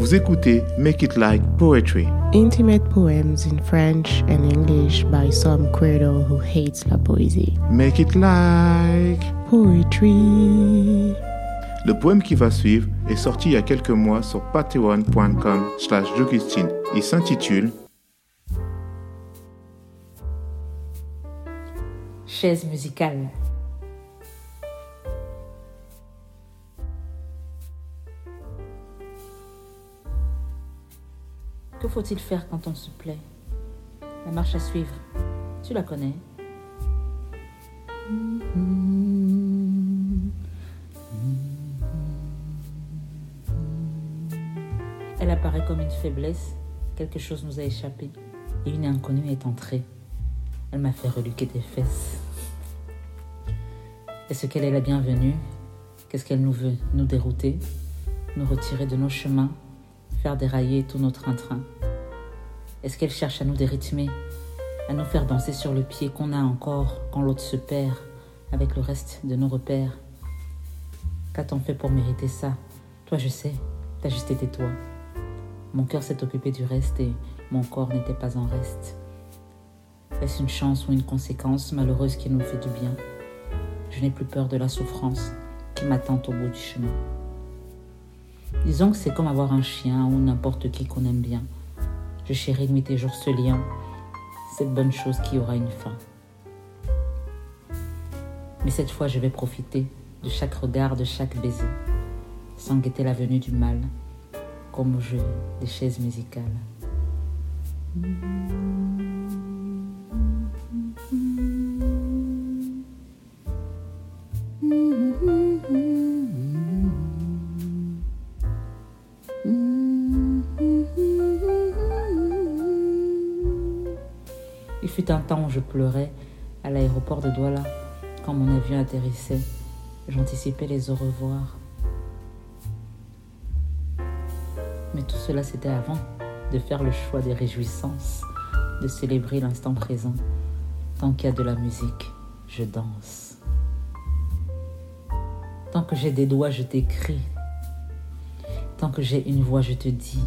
Vous écoutez Make It Like Poetry. Intimate poems in French and English by some credo who hates la poésie. Make It Like Poetry. Le poème qui va suivre est sorti il y a quelques mois sur patreon.com slash Il s'intitule Chaise musicale. Que faut-il faire quand on se plaît? La marche à suivre, tu la connais? Elle apparaît comme une faiblesse, quelque chose nous a échappé, et une inconnue est entrée. Elle m'a fait reluquer tes fesses. Est-ce qu'elle est la bienvenue? Qu'est-ce qu'elle nous veut? Nous dérouter? Nous retirer de nos chemins? Faire dérailler tout notre train-train Est-ce qu'elle cherche à nous dérythmer, à nous faire danser sur le pied qu'on a encore quand l'autre se perd avec le reste de nos repères? Qu'a-t-on fait pour mériter ça? Toi, je sais, t'as juste été toi. Mon cœur s'est occupé du reste et mon corps n'était pas en reste. Est-ce une chance ou une conséquence malheureuse qui nous fait du bien? Je n'ai plus peur de la souffrance qui m'attend au bout du chemin. Disons que c'est comme avoir un chien ou n'importe qui qu'on aime bien. Je chéris nuit et jour ce lien, cette bonne chose qui aura une fin. Mais cette fois, je vais profiter de chaque regard, de chaque baiser, sans guetter la venue du mal, comme au jeu des chaises musicales. Fut un temps où je pleurais à l'aéroport de Douala quand mon avion atterrissait. J'anticipais les au revoir. Mais tout cela, c'était avant de faire le choix des réjouissances, de célébrer l'instant présent. Tant qu'il y a de la musique, je danse. Tant que j'ai des doigts, je t'écris. Tant que j'ai une voix, je te dis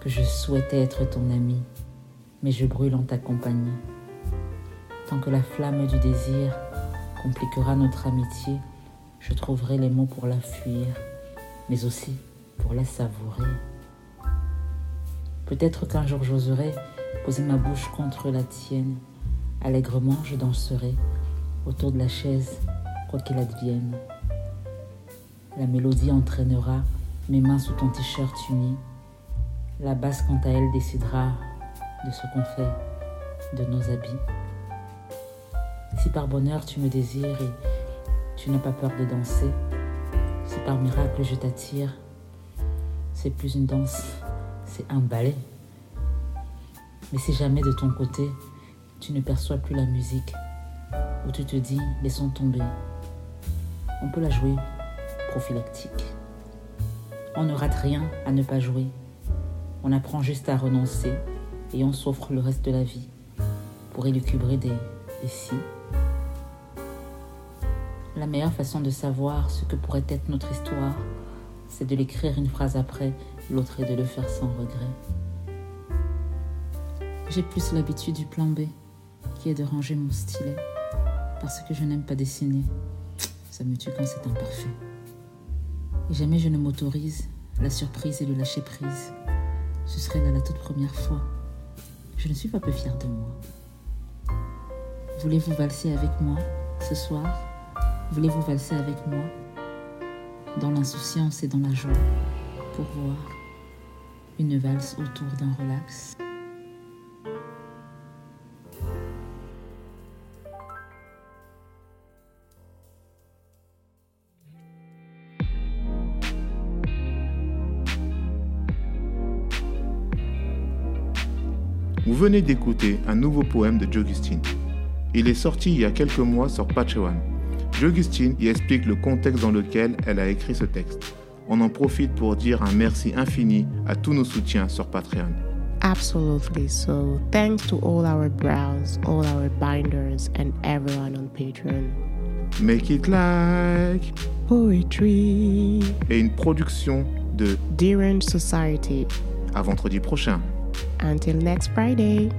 que je souhaitais être ton ami, mais je brûle en ta compagnie tant que la flamme du désir compliquera notre amitié, je trouverai les mots pour la fuir, mais aussi pour la savourer. Peut-être qu'un jour j'oserai poser ma bouche contre la tienne. Allègrement, je danserai autour de la chaise, quoi qu'il advienne. La mélodie entraînera mes mains sous ton t-shirt uni. La basse, quant à elle, décidera de ce qu'on fait de nos habits. Si par bonheur tu me désires et tu n'as pas peur de danser, si par miracle je t'attire, c'est plus une danse, c'est un ballet. Mais si jamais de ton côté, tu ne perçois plus la musique, ou tu te dis, laissons tomber, on peut la jouer prophylactique. On ne rate rien à ne pas jouer. On apprend juste à renoncer et on s'offre le reste de la vie pour élucubrer des, des la meilleure façon de savoir ce que pourrait être notre histoire, c'est de l'écrire une phrase après l'autre et de le faire sans regret. J'ai plus l'habitude du plan B, qui est de ranger mon stylet, parce que je n'aime pas dessiner. Ça me tue quand c'est imparfait. Et jamais je ne m'autorise la surprise et le lâcher prise. Ce serait là la toute première fois. Je ne suis pas peu fière de moi. Voulez-vous valser avec moi ce soir? Voulez-vous valser avec moi dans l'insouciance et dans la joie pour voir une valse autour d'un relax? Vous venez d'écouter un nouveau poème de Jogustine. Il est sorti il y a quelques mois sur Patreon. Augustine y explique le contexte dans lequel elle a écrit ce texte. On en profite pour dire un merci infini à tous nos soutiens sur Patreon. Absolutely. So, thanks to all our brows, all our binders, and everyone on Patreon. Make it like poetry. Et une production de Derange Society. À vendredi prochain. Until next Friday.